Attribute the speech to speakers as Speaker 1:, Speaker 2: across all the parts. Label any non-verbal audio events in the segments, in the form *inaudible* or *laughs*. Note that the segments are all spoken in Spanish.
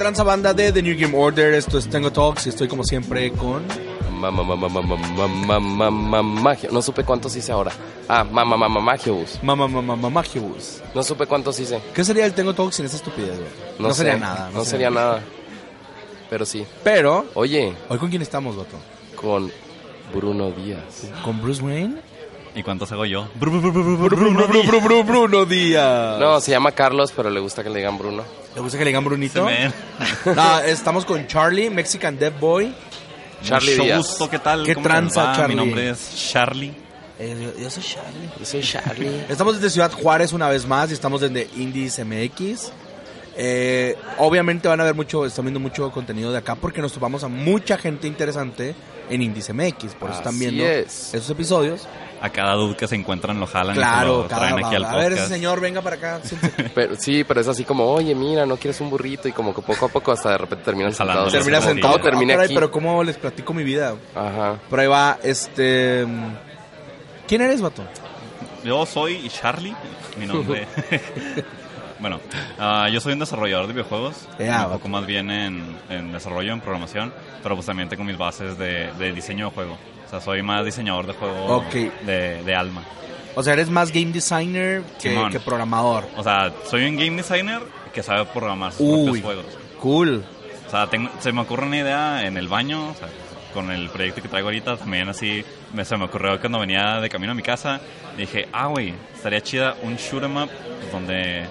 Speaker 1: tranza banda de The New Game Order? Esto es Tengo Talks y estoy como siempre con...
Speaker 2: Mamá, mamá, mamá, mamá. No supe cuántos hice ahora. Ah, mamá, mamá, magiobus.
Speaker 1: Mamá, mamá, mamá, Magiobus.
Speaker 2: No supe cuántos hice.
Speaker 1: ¿Qué sería el Tengo Talks sin esa estupidez, güey? No,
Speaker 2: sé.
Speaker 1: sería nada.
Speaker 2: No, sería nada. Pero sí.
Speaker 1: Pero,
Speaker 2: Oye,
Speaker 1: ¿hoy con quién estamos, Vato?
Speaker 2: con Bruno Díaz.
Speaker 1: ¿Con Bruce Wayne?
Speaker 3: ¿Y cuántos hago yo?
Speaker 1: Bruno, Bruno, Bruno Díaz.
Speaker 2: No, se llama Carlos, pero le gusta que le digan Bruno.
Speaker 1: ¿Te gusta que le digan Brunito?
Speaker 3: Men.
Speaker 1: No, estamos con Charlie, Mexican Dev Boy.
Speaker 2: Charlie
Speaker 3: Mucho
Speaker 2: Díaz.
Speaker 3: gusto, ¿qué tal?
Speaker 1: ¿Qué
Speaker 3: ¿Cómo les
Speaker 1: tranza? Charlie?
Speaker 3: Mi nombre es Charlie.
Speaker 1: Eh, yo, yo soy Charlie.
Speaker 2: Yo soy Charlie.
Speaker 1: Estamos desde Ciudad Juárez una vez más y estamos desde Indies MX. Eh, obviamente van a ver mucho, están viendo mucho contenido de acá porque nos topamos a mucha gente interesante en Indies MX. Por eso están
Speaker 2: Así
Speaker 1: viendo
Speaker 2: es.
Speaker 1: esos episodios.
Speaker 3: A cada dude que se encuentran lo jalan y
Speaker 1: Claro,
Speaker 3: lo
Speaker 1: cada
Speaker 3: traen aquí al
Speaker 1: a ver ese señor, venga para acá. *laughs*
Speaker 2: Pero, sí, pero es así como, oye, mira, no quieres un burrito. Y como que poco a poco hasta de repente terminan sentados.
Speaker 1: Termina
Speaker 3: como
Speaker 1: sentado.
Speaker 2: Todo termina
Speaker 1: Ah,
Speaker 2: aquí.
Speaker 1: pero ¿cómo les platico mi vida?
Speaker 2: Ajá.
Speaker 1: Por ahí va, este... ¿Quién eres, vato?
Speaker 3: Yo soy Charlie, mi nombre. *laughs* bueno, ah, yo soy un desarrollador de videojuegos, un poco más bien en, en desarrollo, en programación, pero pues también tengo mis bases de, de diseño de juego. O sea, soy más diseñador de juego de, de alma.
Speaker 1: O sea, eres más game designer que, programador.
Speaker 3: O sea, soy un game designer que sabe programar sus
Speaker 1: Uy,
Speaker 3: propios juegos.
Speaker 1: cool.
Speaker 3: O sea, tengo- se me ocurre una idea en el baño, o sea, con el proyecto que traigo ahorita, también así me, se me ocurrió cuando venía de camino a mi casa. Dije, ah, güey, estaría chida un shoot 'em up donde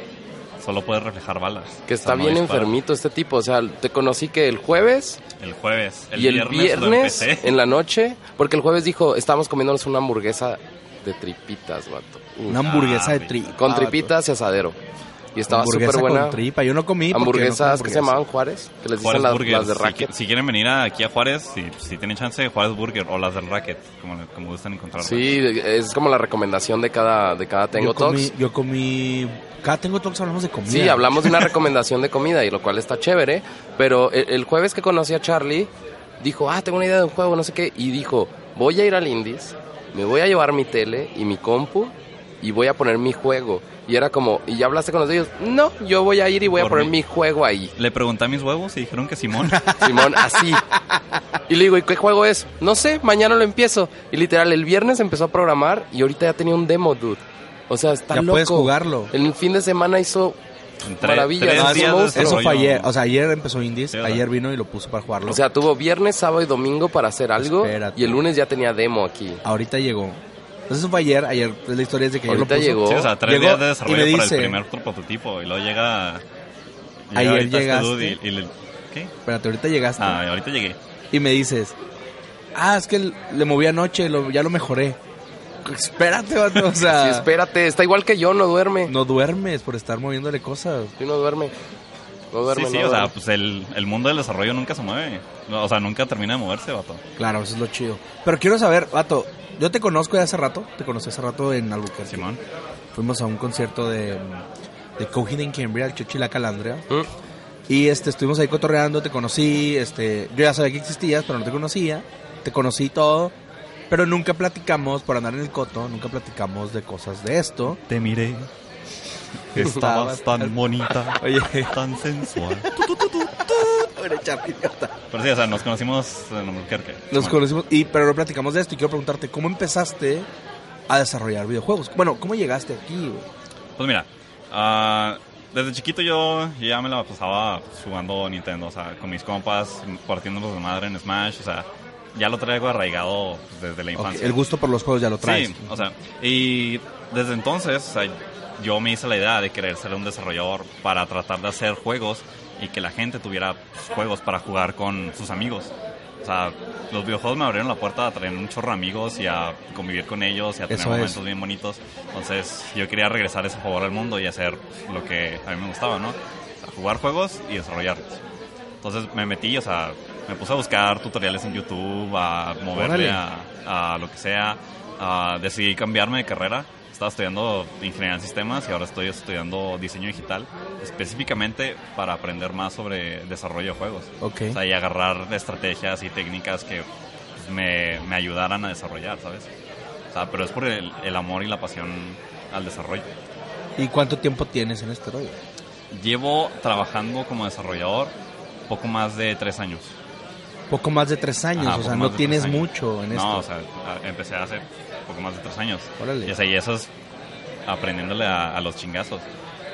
Speaker 3: solo puedes reflejar balas.
Speaker 2: Que
Speaker 3: O
Speaker 2: está
Speaker 3: sea, no
Speaker 2: bien enfermito este tipo. O sea, te conocí que el jueves
Speaker 3: El jueves. El
Speaker 2: y el
Speaker 3: viernes,
Speaker 2: viernes,
Speaker 3: lo empecé.
Speaker 2: en la noche. Porque el jueves dijo, estábamos comiéndonos una hamburguesa de tripitas, vato.
Speaker 1: Una hamburguesa
Speaker 3: Ah,
Speaker 1: de
Speaker 3: sí.
Speaker 1: tripa.
Speaker 2: Con tripitas y asadero. Y estaba súper buena.
Speaker 1: con tripa. Yo no comí. no
Speaker 2: Hamburguesas que se llamaban Juárez. Que les
Speaker 3: Juárez
Speaker 2: dicen las,
Speaker 3: Burger.
Speaker 2: las de
Speaker 3: Si
Speaker 2: Racket.
Speaker 3: Si, quieren venir a- aquí a Juárez, si, si tienen chance, Juárez Burger o las del Racket, como, como gustan encontrar.
Speaker 2: Sí, es como la recomendación de cada, de cada Tengo
Speaker 1: yo comí,
Speaker 2: Talks.
Speaker 1: yo comí. Cada Tengo Talks hablamos de comida.
Speaker 2: Sí, hablamos de una recomendación de comida y lo cual está chévere. Pero el, el jueves que conocí a Charlie, dijo, ah, tengo una idea de un juego, no sé qué. Y dijo, voy a ir al Indies, me voy a llevar mi tele y mi compu y voy a poner mi juego. Y era como, ¿y ya hablaste con los de ellos? No, yo voy a ir y voy a poner
Speaker 3: mí.
Speaker 2: mi juego ahí.
Speaker 3: Le pregunté a mis huevos y dijeron que Simón. *laughs*
Speaker 2: Simón, así. Y le digo, ¿y qué juego es? No sé, mañana lo empiezo. Y literal, el viernes empezó a programar y ahorita ya tenía un demo, dude. O sea, está
Speaker 1: Ya
Speaker 2: loco.
Speaker 1: puedes jugarlo.
Speaker 2: El fin de semana hizo
Speaker 3: tre-
Speaker 2: Maravilla, ¿no? Eso
Speaker 1: Eso fue ayer. O sea, ayer empezó Indies. Ayer vino y lo puso para jugarlo.
Speaker 2: O sea, tuvo viernes, sábado y domingo para hacer algo.
Speaker 1: Espérate.
Speaker 2: Y el lunes ya tenía demo aquí.
Speaker 1: ahorita llegó. Entonces eso fue ayer. Ayer la historia es de que ayer
Speaker 2: Ahorita
Speaker 1: lo puso.
Speaker 2: llegó.
Speaker 3: Sí, o sea, tres
Speaker 1: Llegó
Speaker 3: días de
Speaker 1: y
Speaker 3: desarrollo
Speaker 1: me
Speaker 3: para
Speaker 1: dice-
Speaker 3: el primer prototipo y luego llega... llega
Speaker 1: Ayer
Speaker 3: ahorita este
Speaker 1: llegaste.
Speaker 3: dude y, y le- ¿Qué?
Speaker 1: Espérate, ahorita llegaste.
Speaker 3: Ah, ahorita llegué.
Speaker 1: Y me dices, ah, es que le moví anoche, lo- ya lo mejoré. Espérate, vato, o sea, *laughs*
Speaker 2: Sí, espérate, está igual que yo, no duerme.
Speaker 1: no duermes por estar moviéndole cosas.
Speaker 2: Sí, no duerme. No duerme,
Speaker 3: sí, sí,
Speaker 2: no
Speaker 3: o sea, pues el, el mundo del desarrollo nunca se mueve. No, o sea, nunca termina de moverse, vato.
Speaker 1: Claro, eso es lo chido. Pero quiero saber, vato, yo te conozco de hace rato, te conocí hace rato en Albuquerque.
Speaker 3: Simón.
Speaker 1: Fuimos a un concierto de, de Coheed and Cambria, el Chochi y la Calandria.
Speaker 2: ¿Mm?
Speaker 1: Y este, estuvimos ahí cotorreando, te conocí, este, yo ya sabía que existías, pero no te conocía. Te conocí todo, pero nunca platicamos, por andar en el coto, nunca platicamos de cosas de esto.
Speaker 3: Te miré.
Speaker 1: Estabas tan
Speaker 3: bonita, *laughs*
Speaker 1: Oye,
Speaker 3: tan sensual. *laughs*
Speaker 1: idiota.
Speaker 3: Pero sí, o sea, nos conocimos en Albuquerque.
Speaker 1: Nos conocimos, y, pero no platicamos de esto y quiero preguntarte, ¿cómo empezaste a desarrollar videojuegos? Bueno, ¿cómo llegaste aquí? güey?
Speaker 3: Pues mira, ah, desde chiquito yo, yo ya me la pasaba jugando Nintendo, o sea, con mis compas, partiéndonos de madre en Smash, o sea, ya lo traigo arraigado desde la infancia.
Speaker 1: el gusto por los juegos ya lo traes.
Speaker 3: Sí, o sea, y desde entonces, o sea, yo me hice la idea de querer ser un desarrollador para tratar de hacer juegos y que la gente tuviera juegos para jugar con sus amigos. O sea, los videojuegos me abrieron la puerta a traer un chorro de amigos y a convivir con ellos y a tener
Speaker 1: Eso es.
Speaker 3: momentos bien bonitos. Entonces, yo quería regresar ese favor al mundo y hacer lo que a mí me gustaba, ¿no? O sea, jugar juegos y desarrollarlos. Entonces me metí, o sea, me puse a buscar tutoriales en YouTube, a moverle
Speaker 1: Órale.
Speaker 3: a, a lo que sea. a decidí cambiarme de carrera. Estaba estudiando ingeniería en sistemas y ahora estoy estudiando diseño digital, específicamente para aprender más sobre desarrollo de juegos.
Speaker 1: Ok.
Speaker 3: O sea, y agarrar estrategias y técnicas que pues, me, me ayudaran a desarrollar, ¿sabes? O sea, pero es por el, el amor y la pasión al desarrollo.
Speaker 1: ¿Y cuánto tiempo tienes en este rollo?
Speaker 3: Llevo trabajando como desarrollador poco más de tres años.
Speaker 1: Poco más de tres años,
Speaker 3: Ajá,
Speaker 1: o sea, no tienes mucho en esto.
Speaker 3: No, o sea, a- empecé hace poco más de tres años.
Speaker 1: Órale.
Speaker 3: Y, o sea, y eso es aprendiéndole a, a los chingazos.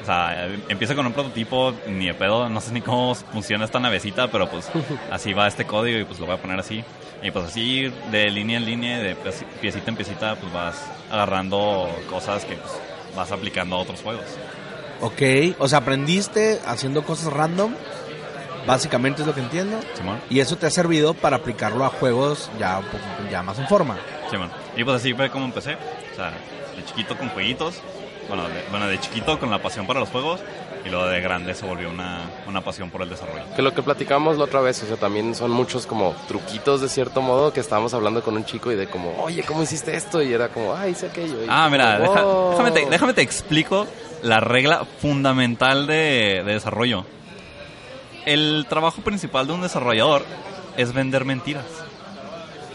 Speaker 3: O sea, empieza con un prototipo, ni de pedo, no sé ni cómo funciona esta navecita, pero pues *laughs* así va este código y pues lo voy a poner así. Y pues así, de línea en línea, de pieci- piecita en piecita, pues vas agarrando cosas que pues, vas aplicando a otros juegos.
Speaker 1: Ok, o sea, aprendiste haciendo cosas random, básicamente es lo que entiendo,
Speaker 3: Simón.
Speaker 1: y eso te ha servido para aplicarlo a juegos ya, un poco- ya más en forma.
Speaker 3: Simón. Y pues así fue como empecé. O sea, de chiquito con jueguitos. Bueno, de, bueno, de chiquito con la pasión para los juegos. Y luego de grande se volvió una, una pasión por el desarrollo.
Speaker 2: Que lo que platicamos la otra vez, o sea, también son muchos como truquitos de cierto modo que estábamos hablando con un chico y de como, oye, ¿cómo hiciste esto? Y era como, ay, hice aquello. Y
Speaker 3: Ah, mira,
Speaker 2: como,
Speaker 3: deja-
Speaker 2: "Wow".
Speaker 3: déjame, te, déjame te explico la regla fundamental de, de desarrollo. El trabajo principal de un desarrollador es vender mentiras.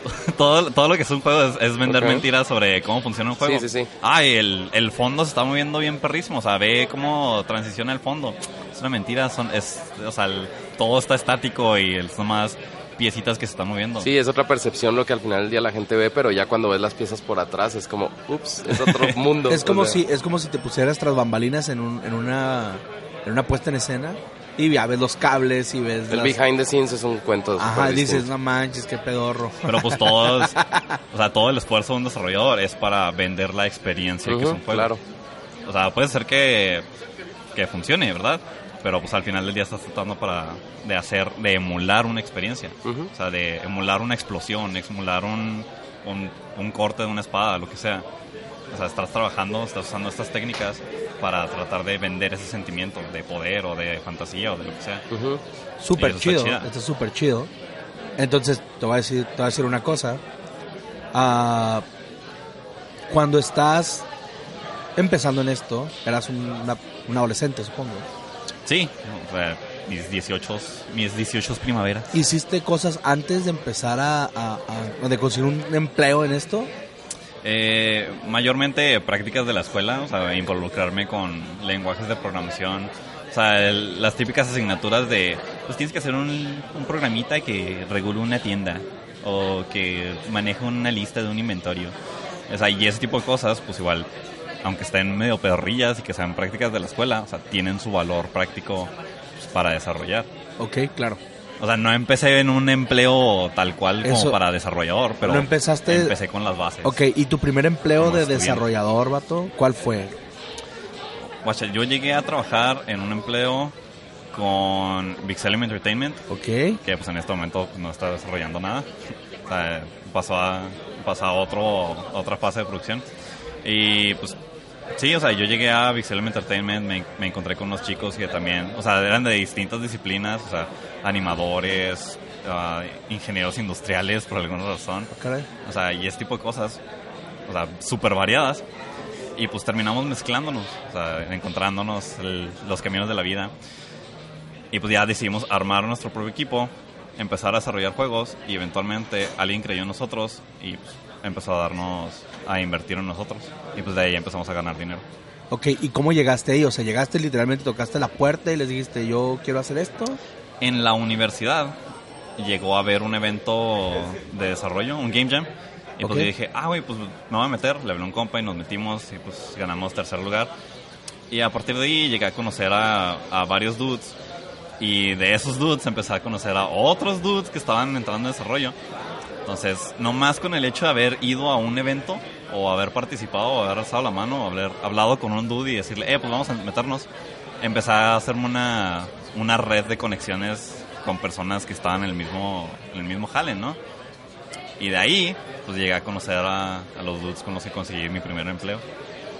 Speaker 3: *laughs* todo, todo lo que es un juego es, es vender
Speaker 2: Ok.
Speaker 3: mentiras sobre cómo funciona un juego.
Speaker 2: Sí, sí, sí.
Speaker 3: Ay, el, el fondo se está moviendo bien perrísimo. O sea, ve cómo transiciona el fondo. Es una mentira. Son, es, o sea, el- todo está estático y son más piecitas que se están moviendo.
Speaker 2: Sí, es otra percepción lo que al final del día la gente ve, pero ya cuando ves las piezas por atrás es como, ups, es otro *laughs* mundo.
Speaker 1: Es como
Speaker 2: o sea,
Speaker 1: si es como si te pusieras tras bambalinas en, un, en una en una puesta en escena y ya ves los cables y ves
Speaker 2: El
Speaker 1: las-
Speaker 2: behind the scenes es un cuento.
Speaker 1: Ajá, dices,
Speaker 2: distinto.
Speaker 1: no manches, qué pedorro.
Speaker 3: Pero pues todo es- *laughs* o sea, todo el esfuerzo de un desarrollador es para vender la experiencia que es un juego.
Speaker 2: Claro.
Speaker 3: O sea, puede ser que, que funcione, ¿verdad? Pero pues al final del día estás tratando para de hacer, de emular una experiencia. O sea, de emular una explosión, emular un, un, un corte de una espada, lo que sea. O sea, estás trabajando, estás usando estas técnicas para tratar de vender ese sentimiento de poder o de fantasía o de lo que sea.
Speaker 2: Ujú.
Speaker 1: Súper chido, esto es súper chido. Entonces, te voy a decir, te voy a decir una cosa. Ah, cuando estás empezando en esto, eras un, una- un adolescente, supongo.
Speaker 3: Sí, o sea, mis 18, mis 18 primaveras.
Speaker 1: ¿Hiciste cosas antes de empezar a, a- a- de conseguir un empleo en esto?
Speaker 3: Eh, mayormente prácticas de la escuela, o sea, involucrarme con lenguajes de programación. O sea, el- las típicas asignaturas de, pues tienes que hacer un, un programita que regule una tienda o que maneje una lista de un inventario. O sea, y ese tipo de cosas, pues igual, aunque estén medio pedorrillas y que sean prácticas de la escuela, o sea, tienen su valor práctico pues, para desarrollar.
Speaker 1: Ok, claro.
Speaker 3: O sea, no empecé en un empleo tal cual como
Speaker 1: Eso-
Speaker 3: para desarrollador, pero
Speaker 1: ¿No empezaste-
Speaker 3: empecé con las bases.
Speaker 1: Ok, ¿y tu primer empleo
Speaker 3: Como
Speaker 1: de
Speaker 3: estudiante.
Speaker 1: desarrollador, vato? ¿Cuál fue?
Speaker 3: Guacha, yo llegué a trabajar en un empleo con Vixelium Entertainment,
Speaker 1: Ok.
Speaker 3: que pues en este momento no está desarrollando nada. *laughs* O sea, pasó a, pasó a otro, otra fase de producción. Y pues sí, o sea, yo llegué a Vixelium Entertainment, me, me encontré con unos chicos que también, o sea, eran de distintas disciplinas, o sea, animadores, ah, ingenieros industriales por alguna razón.
Speaker 1: Caray.
Speaker 3: O sea, y ese tipo de cosas, o sea, súper variadas. Y pues terminamos mezclándonos, o sea, encontrándonos el- los caminos de la vida. Y pues ya decidimos armar nuestro propio equipo, empezar a desarrollar juegos y eventualmente alguien creyó en nosotros y pues, empezó a darnos, a invertir en nosotros. Y pues de ahí empezamos a ganar dinero.
Speaker 1: Ok, ¿y cómo llegaste ahí? O sea, llegaste literalmente, tocaste la puerta y les dijiste, yo quiero hacer esto.
Speaker 3: En la universidad llegó a haber un evento de desarrollo, un game jam. Y pues
Speaker 1: Ok.
Speaker 3: yo dije, ah, güey, pues me voy a meter. Le hablé a un compa y nos metimos y pues ganamos tercer lugar. Y a partir de ahí llegué a conocer a, a varios dudes. Y de esos dudes empecé a conocer a otros dudes que estaban entrando en desarrollo. Entonces, no más con el hecho de haber ido a un evento o haber participado o haber alzado la mano o haber hablado con un dude y decirle, eh, pues vamos a meternos, empecé a hacerme una, una red de conexiones con personas que estaban en el mismo, en el mismo jale, ¿no? Y de ahí, pues llegué a conocer a, a los dudes con los que conseguí mi primer empleo.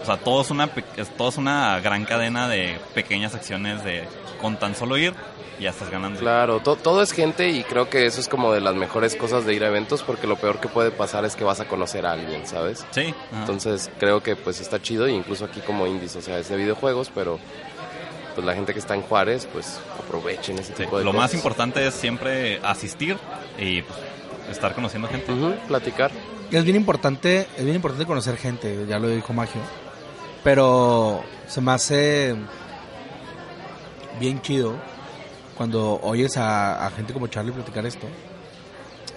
Speaker 3: O sea, todo es una, todo es una gran cadena de pequeñas acciones de con tan solo ir, ya estás ganando.
Speaker 2: Claro, to- todo es gente y creo que eso es como de las mejores cosas de ir a eventos porque lo peor que puede pasar es que vas a conocer a alguien, ¿sabes?
Speaker 3: Sí. ajá.
Speaker 2: Entonces creo que pues está chido y incluso aquí como indies, o sea, es de videojuegos, pero pues la gente que está en Juárez pues aprovechen ese
Speaker 3: Sí,
Speaker 2: tipo de
Speaker 3: Lo
Speaker 2: cosas.
Speaker 3: más importante es siempre asistir y pues, estar conociendo gente.
Speaker 2: Platicar.
Speaker 1: Es bien importante, es bien importante conocer gente, ya lo dijo Magio. Pero se me hace bien chido cuando oyes a, a gente como Charlie platicar esto,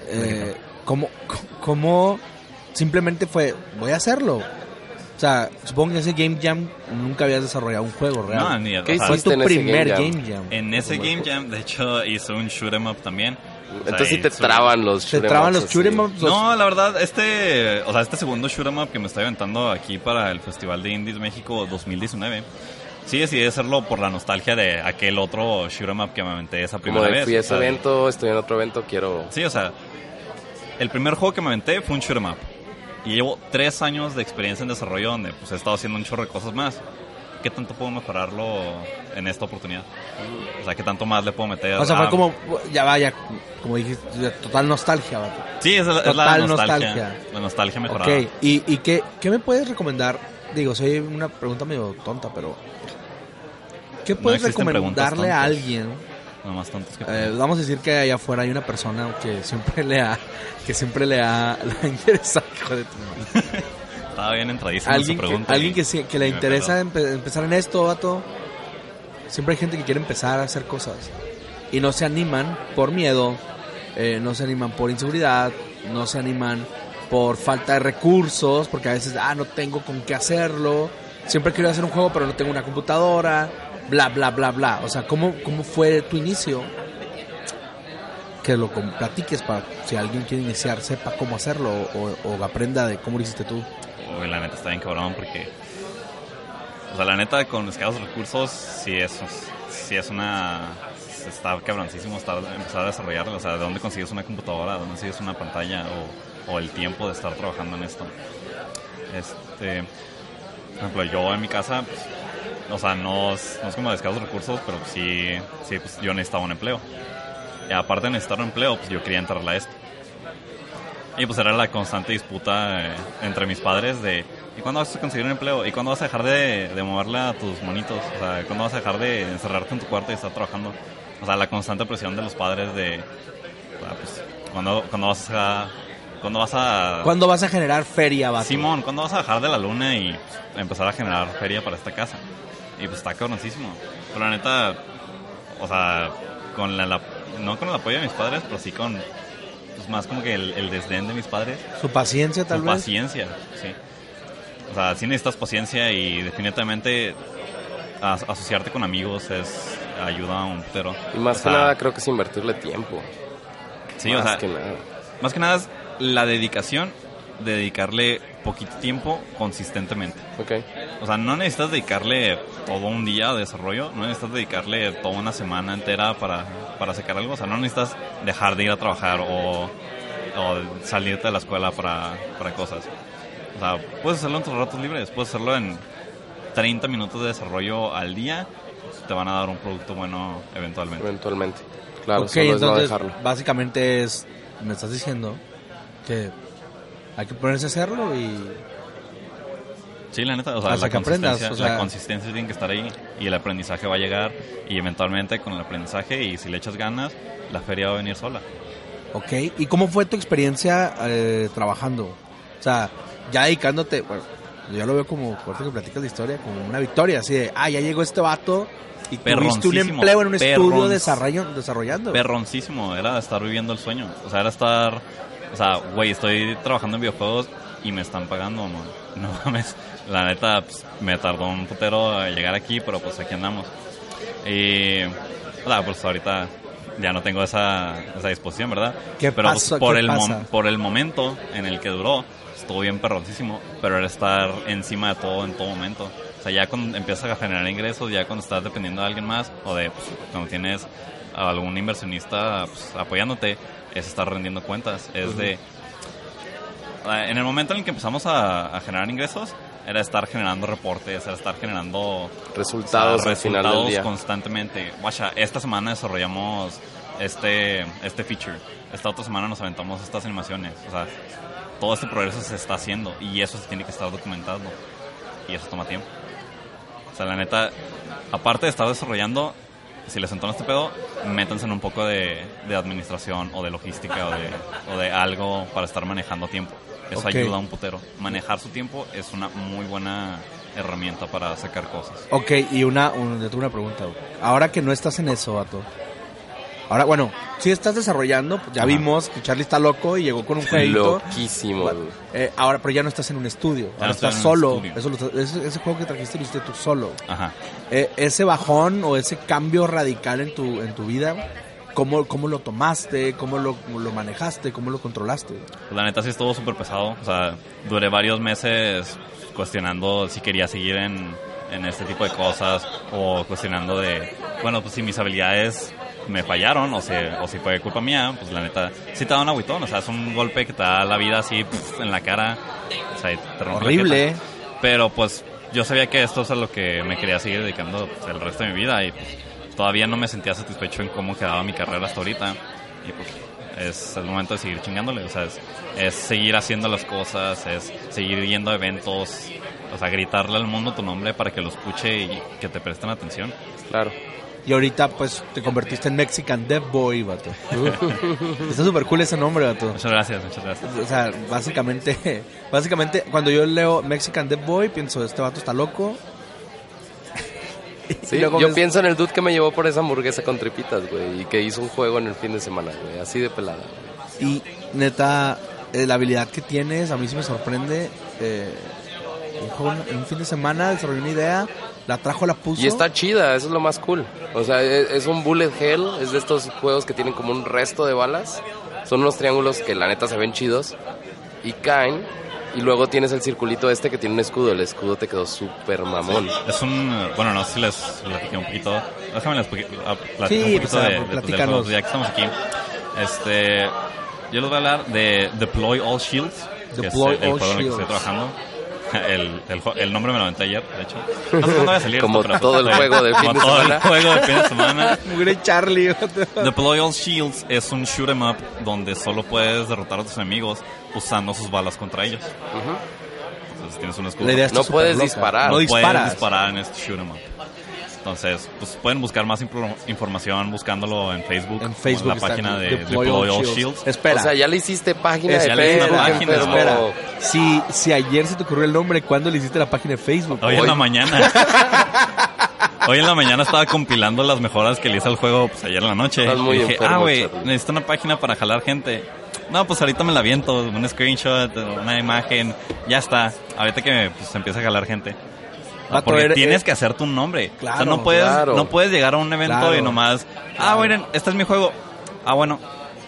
Speaker 1: eh, ¿cómo, ¿cómo simplemente fue, voy a hacerlo? O sea, supongo que en ese Game Jam nunca habías desarrollado un juego real.
Speaker 3: No, ni
Speaker 2: ¿Qué
Speaker 3: o sea,
Speaker 1: fue tu
Speaker 2: en ese
Speaker 1: primer
Speaker 2: Game
Speaker 1: Game
Speaker 2: Jam?
Speaker 1: Jam.
Speaker 3: En ese Game Jam, de hecho, hice un shoot 'em up también. Sea,
Speaker 2: Entonces sí te traban los
Speaker 1: ¿Te
Speaker 2: shoot 'em
Speaker 1: traban los
Speaker 2: así.
Speaker 1: shoot 'em ups?
Speaker 3: No, la verdad, este, o sea, este segundo shoot 'em up que me estoy aventando aquí para el Festival de Indies México 2019, sí decidí hacerlo por la nostalgia de aquel otro shoot 'em up que me aventé esa
Speaker 2: Como
Speaker 3: primera
Speaker 2: de
Speaker 3: vez.
Speaker 2: fui a
Speaker 3: o
Speaker 2: ese
Speaker 3: sea,
Speaker 2: evento, estoy en otro evento, quiero...
Speaker 3: Sí, o sea, el primer juego que me aventé fue un shoot 'em up. Y llevo tres años de experiencia en desarrollo donde pues he estado haciendo un chorro de cosas más. ¿Qué tanto puedo mejorarlo en esta oportunidad? O sea, ¿qué tanto más le puedo meter?
Speaker 1: O sea, fue
Speaker 3: a-
Speaker 1: como, ya vaya, como dijiste, total nostalgia, vato.
Speaker 3: Sí, es, la- es la
Speaker 1: total
Speaker 3: nostalgia.
Speaker 1: nostalgia.
Speaker 3: La nostalgia mejorada.
Speaker 1: Ok, ¿y, y qué, qué me puedes recomendar? Digo, soy una pregunta medio tonta, pero... ¿Qué puedes
Speaker 3: preguntas
Speaker 1: recomendarle a alguien?
Speaker 3: Nomás tantos que...
Speaker 1: Eh, vamos a decir que allá afuera hay una persona que siempre le ha, que siempre le ha, *laughs* le ha interesado, hijo de tu madre. *laughs*
Speaker 3: Estaba bien entradísima su
Speaker 1: que,
Speaker 3: pregunta.
Speaker 1: alguien que, sí- que le interesa empe- empezar en esto, vato. Siempre hay gente que quiere empezar a hacer cosas y no se animan por miedo, eh, no se animan por inseguridad, no se animan por falta de recursos, porque a veces, ah, no tengo con qué hacerlo. Siempre quiero hacer un juego, pero no tengo una computadora, bla, bla, bla, bla. O sea, ¿cómo, cómo fue tu inicio? Que lo platiques para si alguien quiere iniciar, sepa cómo hacerlo o, aprenda de cómo lo hiciste tú.
Speaker 3: La neta está bien cabrón porque... O sea, la neta con escasos recursos sí es, sí es una... Está cabroncísimo estar, empezar a desarrollarlo. O sea, ¿de dónde consigues una computadora? ¿De dónde consigues una pantalla? O, o el tiempo de estar trabajando en esto. Este... Por ejemplo, yo en mi casa... pues, o sea, no es, no es como de escasos recursos, pero sí, sí pues, yo necesitaba un empleo. Y aparte de necesitar un empleo, pues yo quería entrarle a esto. Y pues era la constante disputa eh, entre mis padres de ¿y cuándo vas a conseguir un empleo? ¿Y cuándo vas a dejar de, de moverle a tus monitos? O sea, ¿cuándo vas a dejar de encerrarte en tu cuarto y estar trabajando? O sea, la constante presión de los padres de o sea, pues, ¿cuándo, cuándo vas a... ¿Cuándo vas a...
Speaker 1: ¿Cuándo vas a generar feria, vato?
Speaker 3: Simón, ¿cuándo vas a bajar de la luna y empezar a generar feria para esta casa? Y pues está cabroncísimo. Pero la neta, o sea, con la, la- no con el apoyo de mis padres, pero sí con, pues más como que el, el desdén de mis padres.
Speaker 1: Su paciencia, tal vez.
Speaker 3: paciencia, sí. O sea, sí necesitas paciencia y definitivamente as- asociarte con amigos es ayuda un putero.
Speaker 2: Y más
Speaker 3: O
Speaker 2: que
Speaker 3: sea,
Speaker 2: nada creo que es invertirle tiempo.
Speaker 3: Sí,
Speaker 2: más
Speaker 3: o sea,
Speaker 2: que nada.
Speaker 3: más que nada es la dedicación de dedicarle poquito tiempo consistentemente.
Speaker 2: Ok.
Speaker 3: O sea, no necesitas dedicarle todo un día de desarrollo, no necesitas dedicarle toda una semana entera para, para sacar algo. O sea, no necesitas dejar de ir a trabajar o, o salirte de la escuela para, para cosas. O sea, puedes hacerlo en tus ratos libres, puedes hacerlo en 30 minutos de desarrollo al día. Te van a dar un producto bueno eventualmente.
Speaker 2: Eventualmente. Claro,
Speaker 1: ok,
Speaker 2: solo es no
Speaker 1: entonces
Speaker 2: dejarlo.
Speaker 1: básicamente es, me estás diciendo que hay que ponerse a hacerlo y
Speaker 3: Sí, la neta, o sea, la
Speaker 1: que aprendas,
Speaker 3: consistencia,
Speaker 1: o sea-
Speaker 3: la consistencia tiene que estar ahí y el aprendizaje va a llegar y eventualmente con el aprendizaje y si le echas ganas, la feria va a venir sola.
Speaker 1: Ok, ¿y cómo fue tu experiencia eh, trabajando? O sea, ya dedicándote, bueno, yo lo veo como, ahorita que platicas la historia, como una victoria, así de, ah, ya llegó este vato y tuviste un empleo en un estudio desarrollo, desarrollando.
Speaker 3: Perroncísimo, era estar viviendo el sueño. O sea, era estar, o sea, güey, estoy trabajando en videojuegos y me están pagando, man. *laughs* No mames, la neta, pues, me tardó un putero a llegar aquí, pero pues aquí andamos. Y, o sea, pues ahorita ya no tengo esa, esa disposición, ¿verdad?
Speaker 1: ¿Qué
Speaker 3: pero pues,
Speaker 1: pasa?
Speaker 3: por,
Speaker 1: ¿Qué
Speaker 3: el
Speaker 1: pasa?
Speaker 3: por el momento en el que duró, estuvo bien perroncísimo, pero era estar encima de todo en todo momento. O sea, ya cuando empiezas a generar ingresos, ya cuando estás dependiendo de alguien más, o de pues, cuando tienes a algún inversionista pues, apoyándote, es estar rendiendo cuentas. Es de. Ah, En el momento en el que empezamos a, a generar ingresos, era estar generando reportes, era estar generando
Speaker 2: Resultados
Speaker 3: o sea,
Speaker 2: al final del
Speaker 3: resultados
Speaker 2: día.
Speaker 3: constantemente. Guacha, esta semana desarrollamos este, este feature. Esta otra semana nos aventamos estas animaciones. O sea, todo este progreso se está haciendo y eso se tiene que estar documentando. Y eso toma tiempo. O sea, la neta, aparte de estar desarrollando, si les entró este pedo, métanse en un poco de, de administración o de logística o de, o de algo para estar manejando tiempo. Eso ayuda a un putero. Manejar su tiempo es una muy buena herramienta para sacar cosas.
Speaker 1: Ok, y una, un- yo tengo una pregunta. Ahora que no estás en eso, vato, Ahora, bueno, si estás desarrollando, pues ya
Speaker 3: Ajá.
Speaker 1: vimos que Charlie está loco y llegó con un jueguito.
Speaker 2: Loquísimo.
Speaker 1: Eh, ahora, pero ya no estás en un estudio, ahora
Speaker 3: no
Speaker 1: estás solo. Eso lo ese, ese juego que trajiste lo hiciste tú solo.
Speaker 3: Ajá.
Speaker 1: Eh, ese bajón o ese cambio radical en tu, en tu vida, ¿cómo, cómo lo tomaste? ¿Cómo lo, lo manejaste? ¿Cómo lo controlaste?
Speaker 3: Pues la neta sí estuvo súper pesado. O sea, duré varios meses cuestionando si quería seguir en, en este tipo de cosas o cuestionando de, bueno, pues si mis habilidades me fallaron o si, o si fue culpa mía, pues la neta sí te da un agüitón. O sea, es un golpe que te da la vida así en la cara. O sea, te
Speaker 1: Horrible.
Speaker 3: Pero pues yo sabía que esto es a lo que me quería seguir dedicando pues, el resto de mi vida y pues, todavía no me sentía satisfecho en cómo quedaba mi carrera hasta ahorita. Y pues es el momento de seguir chingándole, o sea, es, es seguir haciendo las cosas, es seguir yendo a eventos, o sea, gritarle al mundo tu nombre para que lo escuche y que te presten atención.
Speaker 2: Claro.
Speaker 1: Y ahorita, pues, te convertiste en Mexican Dev Boy, vato. *laughs* Está súper cool ese nombre, vato.
Speaker 3: Muchas gracias, muchas gracias.
Speaker 1: O sea, básicamente, *laughs* básicamente, cuando yo leo Mexican Dev Boy, pienso, este vato está loco. *laughs*
Speaker 2: Sí, yo
Speaker 1: ves-
Speaker 2: pienso en el dude que me llevó por esa hamburguesa con tripitas, güey, y que hizo un juego en el fin de semana, güey, así de pelada. güey.
Speaker 1: Y neta, eh, la habilidad que tienes, a mí sí me sorprende. Eh, en un fin de semana desarrolló una idea, la trajo, la puso.
Speaker 2: Y está chida, eso es lo más cool. O sea, es, es un bullet hell, es de estos juegos que tienen como un resto de balas. Son unos triángulos que la neta se ven chidos y caen. Y luego tienes el circulito este que tiene un escudo. El escudo te quedó súper mamón.
Speaker 3: Es un, bueno, no sé si les platiqué un poquito, déjame les platicar
Speaker 1: Sí,
Speaker 3: un poquito
Speaker 1: pues, ah,
Speaker 3: de, de- juego, ya que estamos aquí. Este, yo les voy a hablar de Deploy All Shields, que
Speaker 1: Deploy
Speaker 3: es el, el
Speaker 1: All
Speaker 3: juego en el que
Speaker 1: Shields.
Speaker 3: estoy trabajando. *laughs* El, el, el nombre me lo aventé ayer, de hecho. *laughs* No sé cuándo vaya a salir.
Speaker 2: Como
Speaker 3: esto, pero-
Speaker 2: todo el juego de fin
Speaker 3: Como
Speaker 2: de
Speaker 3: todo
Speaker 2: semana.
Speaker 3: el juego de fin de semana. *laughs*
Speaker 1: Mugre Charlie.
Speaker 3: Deploy All Shields es un shoot 'em up donde solo puedes derrotar a tus enemigos usando sus balas contra ellos. Entonces tienes un escudo.
Speaker 2: No puedes
Speaker 1: loca.
Speaker 2: disparar.
Speaker 1: No
Speaker 3: puedes
Speaker 1: disparas.
Speaker 3: disparar en este shoot 'em up. Entonces, pues pueden buscar más información buscándolo en Facebook.
Speaker 1: En Facebook
Speaker 3: la
Speaker 1: está
Speaker 3: página de
Speaker 1: Deploy
Speaker 3: Deploy,
Speaker 1: All
Speaker 3: All
Speaker 1: Shields.
Speaker 3: Shields.
Speaker 1: Espera.
Speaker 2: O sea, ya le hiciste página
Speaker 3: Es-
Speaker 2: de
Speaker 3: ya le hice
Speaker 2: Facebook,
Speaker 3: una página.
Speaker 1: Espera, si, si ayer se te ocurrió el nombre, ¿cuándo le hiciste la página de Facebook?
Speaker 3: Hoy en la mañana. *laughs* Hoy en la mañana estaba compilando las mejoras que le hice al juego pues, ayer en la noche.
Speaker 2: Estás muy
Speaker 3: y dije,
Speaker 2: enfermo,
Speaker 3: ah, güey, necesito una página para jalar gente. No, pues ahorita me la viento, un screenshot, una imagen, ya está. Ahorita que pues, empieza a jalar gente. Ah,
Speaker 1: Vato,
Speaker 3: porque
Speaker 1: eres-
Speaker 3: tienes que hacer tu nombre. o sea,
Speaker 1: Claro,
Speaker 3: no puedes,
Speaker 2: claro.
Speaker 3: no puedes llegar a un evento
Speaker 1: Claro.
Speaker 3: y nomás, ah, bueno, este es mi juego. Ah, bueno,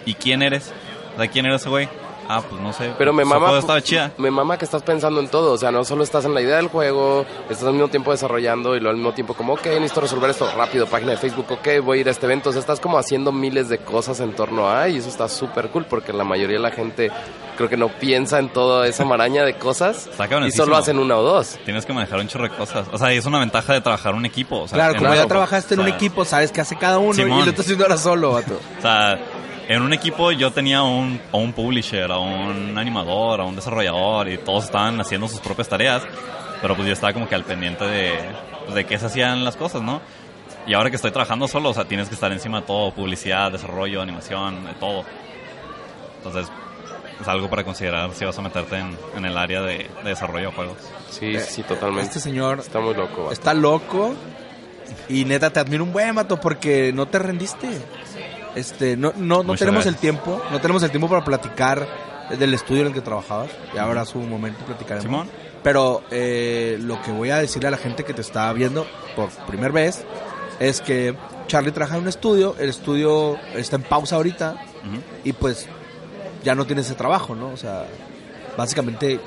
Speaker 3: ¿y quién eres? ¿De quién eres ese güey? Ah, pues no sé.
Speaker 2: Pero me mama,
Speaker 3: estaba chida.
Speaker 2: me mama que estás pensando en todo, o sea, no solo estás en la idea del juego, estás al mismo tiempo desarrollando y luego al mismo tiempo como, ok, necesito resolver esto rápido, página de Facebook, ok, voy a ir a este evento, o sea, estás como haciendo miles de cosas en torno a, y eso está súper cool, porque la mayoría de la gente creo que no piensa en toda esa maraña de cosas y solo hacen una o dos.
Speaker 3: Tienes que manejar un chorro de cosas. O sea, y es una ventaja de trabajar un equipo. O sea,
Speaker 1: Claro, como
Speaker 2: claro,
Speaker 1: ya trabajaste en un
Speaker 3: o sea,
Speaker 1: equipo, sabes qué hace cada uno
Speaker 3: Simón.
Speaker 1: y lo estás haciendo ahora solo, vato.
Speaker 3: O sea, en un equipo yo tenía un, a un publisher, a un animador, a un desarrollador y todos estaban haciendo sus propias tareas. Pero pues yo estaba como que al pendiente de, pues, de qué se hacían las cosas, ¿no? Y ahora que estoy trabajando solo, o sea, tienes que estar encima de todo, publicidad, desarrollo, animación, de todo. Entonces, es algo para considerar si vas a meterte en, en el área de, de desarrollo de juegos.
Speaker 2: Sí, sí, totalmente.
Speaker 1: Este señor
Speaker 2: Está muy loco, vato.
Speaker 1: está loco y neta te admiro un buen vato porque no te rendiste. Este, no, no, no tenemos
Speaker 3: gracias.
Speaker 1: el tiempo, no tenemos el tiempo para platicar del estudio en el que trabajabas. Ya habrá su momento platicaremos.
Speaker 3: Simón.
Speaker 1: Pero eh, lo que voy a decirle a la gente que te está viendo por primera vez es que Charlie trabaja en un estudio, el estudio está en pausa ahorita y pues ya no tiene ese trabajo, ¿no? O sea, básicamente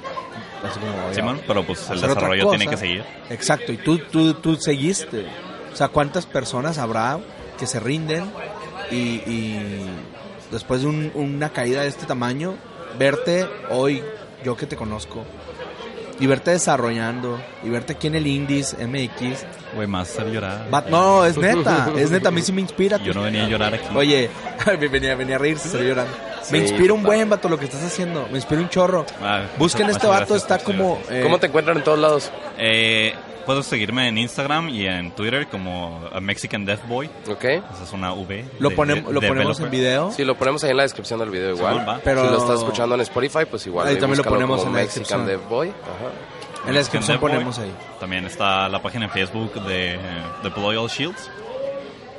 Speaker 1: así como, ya,
Speaker 3: Simón, pero pues el desarrollo tiene que seguir.
Speaker 1: Exacto, y tú, tú, tú seguiste. O sea, ¿cuántas personas habrá que se rinden y, y después de un- una caída de este tamaño, verte hoy, yo que te conozco, y verte desarrollando, y verte aquí en el Indies MX?
Speaker 3: Güey, más hacer llorar.
Speaker 1: no, es neta, es neta, a mí sí me inspira.
Speaker 3: Yo no venía a llorar aquí.
Speaker 1: Oye, *laughs* venía, venía a reírse, se llorando. Me inspira un buen vato lo que estás haciendo, me inspira un chorro.
Speaker 3: Ah,
Speaker 1: Busquen este vato,
Speaker 3: gracias,
Speaker 1: está como... eh,
Speaker 2: ¿Cómo te encuentran en todos lados?
Speaker 3: Eh, puedes seguirme en Instagram y en Twitter como a Mexican Death Boy.
Speaker 2: ¿Ok?
Speaker 3: Esa es una V.
Speaker 1: Lo,
Speaker 3: de-
Speaker 1: ponem-
Speaker 3: de-
Speaker 1: lo ponemos en video.
Speaker 2: Sí, lo ponemos ahí en la descripción del video igual.
Speaker 1: Pero-
Speaker 2: Si lo estás escuchando en Spotify, pues igual.
Speaker 1: Ahí también lo ponemos
Speaker 2: como
Speaker 1: en la
Speaker 2: Mexican. Dev Boy. Ajá.
Speaker 1: En la descripción
Speaker 3: Death Boy.
Speaker 1: ponemos ahí.
Speaker 3: También está la página en Facebook de eh, Deploy All Shields.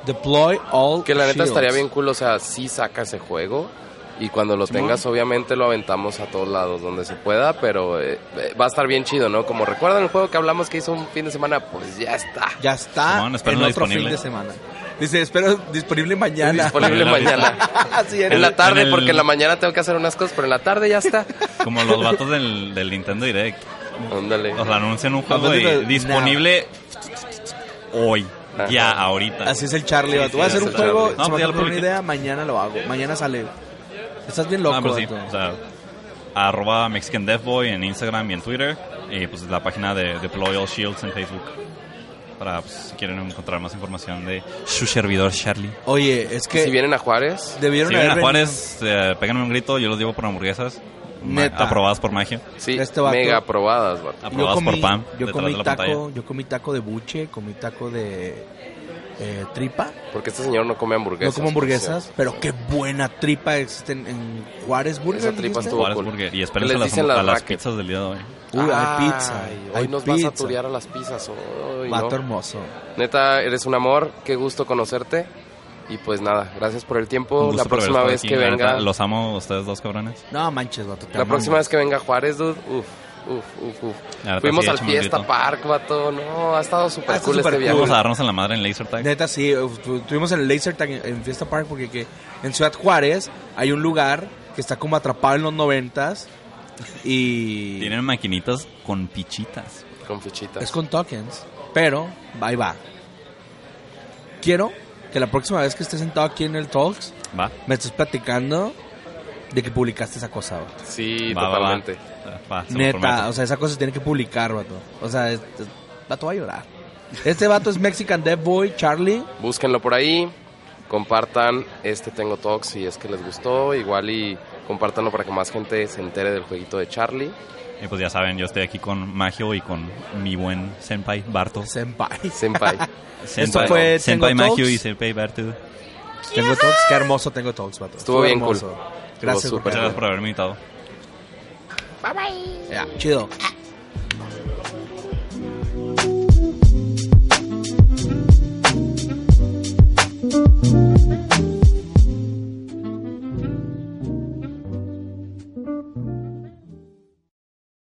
Speaker 1: Deploy all
Speaker 2: Que la neta
Speaker 1: shields.
Speaker 2: estaría bien cool, o sea, sí saca ese juego. Y cuando lo tengas, obviamente lo aventamos a todos lados donde se pueda, pero eh, eh, va a estar bien chido, ¿no? Como recuerdan el juego que hablamos que hizo un fin de semana, pues ya está.
Speaker 1: Ya está
Speaker 3: Simón,
Speaker 1: en otro fin
Speaker 3: disponible.
Speaker 1: de semana. Dice, espero disponible mañana.
Speaker 2: Disponible mañana. *laughs*
Speaker 1: Así
Speaker 2: En
Speaker 1: es.
Speaker 2: la tarde,
Speaker 3: en el-
Speaker 2: porque en la mañana tengo que hacer unas cosas, pero en la tarde ya está. *laughs*
Speaker 3: Como los vatos del, del Nintendo Direct.
Speaker 2: Ándale.
Speaker 3: O sea, anuncian un juego y disponible hoy.
Speaker 2: Ajá.
Speaker 3: Ya, ahorita.
Speaker 1: Así es el Charlie.
Speaker 3: Sí, sí,
Speaker 1: a hacer un juego.
Speaker 3: No,
Speaker 1: se me
Speaker 3: pues ya lo
Speaker 1: ocurre una idea, mañana lo hago. Mañana sale. Estás bien loco,
Speaker 3: Ah, pero sí,
Speaker 1: vato.
Speaker 3: o sea, arroba Mexican Death Boy en Instagram y en Twitter. Y pues la página de Deploy All Shields en Facebook. Para pues, si quieren encontrar más información de su servidor Charlie.
Speaker 1: Oye, es que
Speaker 2: Si vienen a Juárez,
Speaker 1: debieron
Speaker 3: Si vienen a Juárez, eh, péganme un grito, yo los llevo por hamburguesas.
Speaker 1: Neta.
Speaker 3: Aprobadas por magia.
Speaker 2: sí,
Speaker 1: Este vato-
Speaker 2: mega aprobadas, vato.
Speaker 3: Aprobadas
Speaker 1: comí,
Speaker 3: por Pam.
Speaker 1: yo comí taco, yo comí taco de buche, comí taco de eh, tripa.
Speaker 2: Porque este señor no come hamburguesas.
Speaker 1: no como hamburguesas, pero qué buena tripa existe en, en Juárez Burger.
Speaker 2: Esa tripa estuvo
Speaker 3: Juárez
Speaker 2: cool.
Speaker 3: Burger. Y
Speaker 2: ¿Qué
Speaker 3: espérense a las,
Speaker 2: dicen las
Speaker 3: a las pizzas del día de hoy.
Speaker 1: Uy, hay
Speaker 2: Ay,
Speaker 1: pizza.
Speaker 2: Hoy
Speaker 1: hay
Speaker 2: nos vas a
Speaker 1: pizza.
Speaker 2: turear a las pizzas.
Speaker 1: Vato
Speaker 2: no.
Speaker 1: hermoso.
Speaker 2: Neta, eres un amor. Qué gusto conocerte. Y pues nada, gracias por el tiempo. La próxima vez
Speaker 3: aquí.
Speaker 2: que venga,
Speaker 3: neta, Los amo ustedes dos cabrones.
Speaker 1: No manches, vato.
Speaker 2: la
Speaker 1: amamos.
Speaker 2: próxima vez que venga Juárez, dude, uf, uf, uf, uf.
Speaker 3: Neta,
Speaker 2: Fuimos
Speaker 3: sí,
Speaker 2: al Fiesta. Park, vato. No, ha estado súper
Speaker 1: Ah,
Speaker 2: cool
Speaker 1: súper
Speaker 2: este
Speaker 1: cool.
Speaker 2: viaje.
Speaker 3: Vamos a darnos en la madre en Laser Tag.
Speaker 1: Neta, sí, uf, tu- estuvimos en el Laser Tag en, en Fiesta Park porque que en Ciudad Juárez hay un lugar que está como atrapado en los noventas y
Speaker 3: Tienen maquinitas con pichitas.
Speaker 2: Con fichitas.
Speaker 1: es con tokens, pero ahí va. Quiero que la próxima vez que estés sentado aquí en el Talks
Speaker 3: Va.
Speaker 1: me estés platicando de que publicaste esa cosa.
Speaker 2: Sí,
Speaker 3: va.
Speaker 2: totalmente.
Speaker 3: Va, lo
Speaker 1: Neta,
Speaker 3: prometo.
Speaker 1: o sea, esa cosa se tiene que publicar, vato. O sea, es- es- vato va a llorar. Este vato es Mexican Dev Boy, Charlie.
Speaker 2: Búsquenlo por ahí. Compartan este Tengo Talks si es que les gustó. Igual y compártanlo para que más gente se entere del jueguito de Charlie.
Speaker 3: Y pues ya saben, yo estoy aquí con Magio y con mi buen senpai Barto.
Speaker 1: Senpai.
Speaker 2: Senpai. *laughs*
Speaker 3: Senpai,
Speaker 1: fue
Speaker 3: senpai
Speaker 1: Tengo
Speaker 3: Magio y senpai Barto.
Speaker 1: Tengo Talks, qué hermoso tengo Talks, vato.
Speaker 2: Estuvo bien
Speaker 1: hermoso.
Speaker 2: cool.
Speaker 1: Gracias,
Speaker 2: Estuvo
Speaker 1: por
Speaker 3: gracias por haberme invitado.
Speaker 1: Ya, chido.